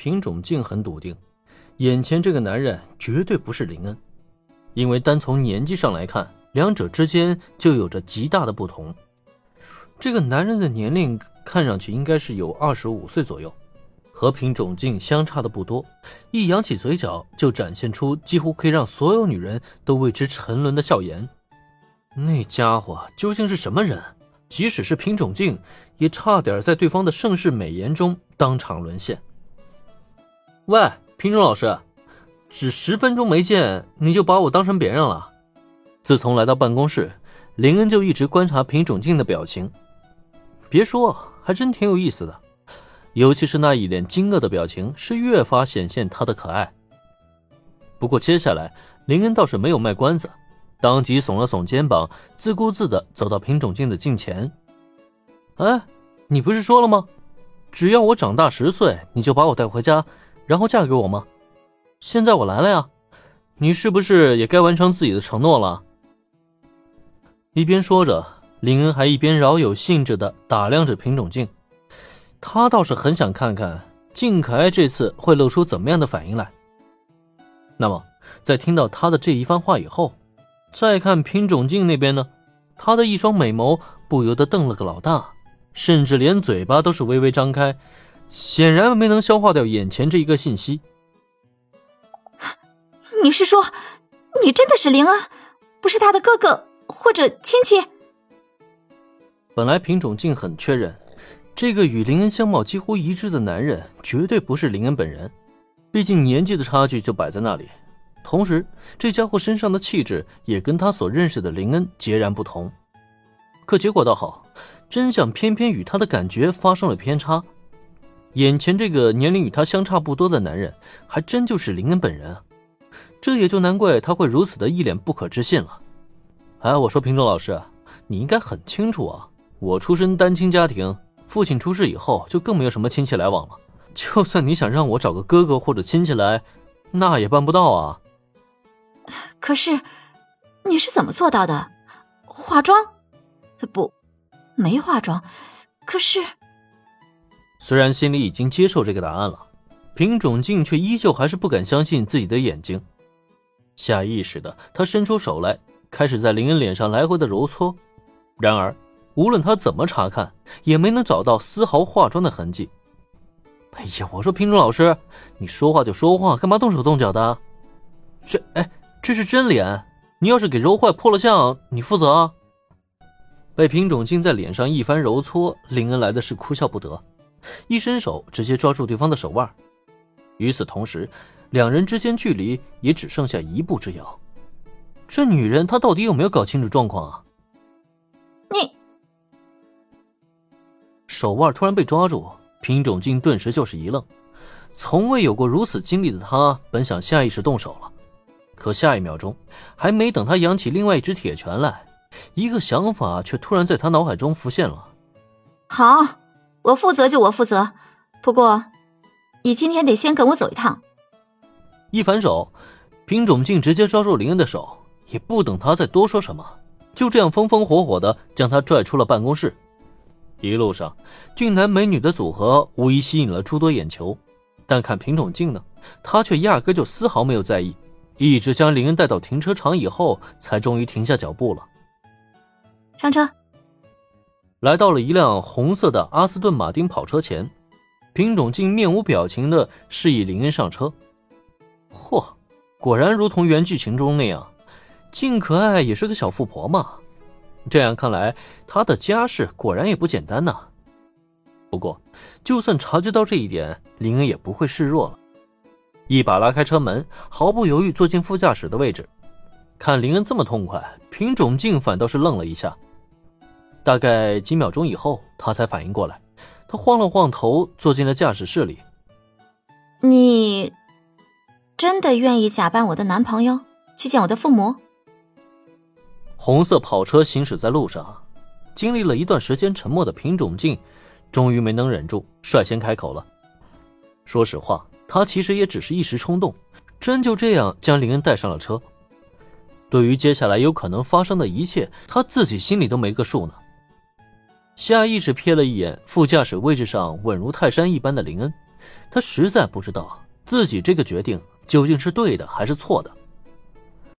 品种静很笃定，眼前这个男人绝对不是林恩，因为单从年纪上来看，两者之间就有着极大的不同。这个男人的年龄看上去应该是有二十五岁左右，和品种静相差的不多，一扬起嘴角就展现出几乎可以让所有女人都为之沉沦的笑颜。那家伙究竟是什么人？即使是品种静，也差点在对方的盛世美颜中当场沦陷。喂，品种老师，只十分钟没见，你就把我当成别人了？自从来到办公室，林恩就一直观察品种静的表情。别说，还真挺有意思的，尤其是那一脸惊愕的表情，是越发显现他的可爱。不过接下来，林恩倒是没有卖关子。当即耸了耸肩膀，自顾自的走到品种静的近前。哎，你不是说了吗？只要我长大十岁，你就把我带回家，然后嫁给我吗？现在我来了呀，你是不是也该完成自己的承诺了？一边说着，林恩还一边饶有兴致的打量着品种静。他倒是很想看看静可爱这次会露出怎么样的反应来。那么，在听到他的这一番话以后。再看品种镜那边呢，他的一双美眸不由得瞪了个老大，甚至连嘴巴都是微微张开，显然没能消化掉眼前这一个信息。你是说，你真的是林恩，不是他的哥哥或者亲戚？本来品种竟很确认，这个与林恩相貌几乎一致的男人绝对不是林恩本人，毕竟年纪的差距就摆在那里。同时，这家伙身上的气质也跟他所认识的林恩截然不同。可结果倒好，真相偏偏与他的感觉发生了偏差。眼前这个年龄与他相差不多的男人，还真就是林恩本人啊！这也就难怪他会如此的一脸不可置信了。哎，我说平中老师，你应该很清楚啊，我出身单亲家庭，父亲出事以后就更没有什么亲戚来往了。就算你想让我找个哥哥或者亲戚来，那也办不到啊。可是，你是怎么做到的？化妆？不，没化妆。可是，虽然心里已经接受这个答案了，品种静却依旧还是不敢相信自己的眼睛。下意识的，他伸出手来，开始在林恩脸上来回的揉搓。然而，无论他怎么查看，也没能找到丝毫化妆的痕迹。哎呀，我说品种老师，你说话就说话，干嘛动手动脚的？这，哎。这是真脸，你要是给揉坏破了相，你负责啊！被品种静在脸上一番揉搓，林恩来的是哭笑不得，一伸手直接抓住对方的手腕。与此同时，两人之间距离也只剩下一步之遥。这女人她到底有没有搞清楚状况啊？你手腕突然被抓住，品种镜顿时就是一愣，从未有过如此经历的他，本想下意识动手了。可下一秒钟，还没等他扬起另外一只铁拳来，一个想法却突然在他脑海中浮现了。好，我负责就我负责，不过，你今天得先跟我走一趟。一反手，品种镜直接抓住林恩的手，也不等他再多说什么，就这样风风火火的将他拽出了办公室。一路上，俊男美女的组合无疑吸引了诸多眼球，但看品种镜呢，他却压根就丝毫没有在意。一直将林恩带到停车场以后，才终于停下脚步了。上车。来到了一辆红色的阿斯顿马丁跑车前，品种竟面无表情的示意林恩上车。嚯，果然如同原剧情中那样，静可爱也是个小富婆嘛。这样看来，她的家世果然也不简单呐。不过，就算察觉到这一点，林恩也不会示弱了。一把拉开车门，毫不犹豫坐进副驾驶的位置。看林恩这么痛快，品种竟反倒是愣了一下。大概几秒钟以后，他才反应过来，他晃了晃头，坐进了驾驶室里。你真的愿意假扮我的男朋友去见我的父母？红色跑车行驶在路上，经历了一段时间沉默的品种镜，终于没能忍住，率先开口了。说实话。他其实也只是一时冲动，真就这样将林恩带上了车。对于接下来有可能发生的一切，他自己心里都没个数呢。下意识瞥了一眼副驾驶位置上稳如泰山一般的林恩他实在不知道自己这个决定究竟是对的还是错的。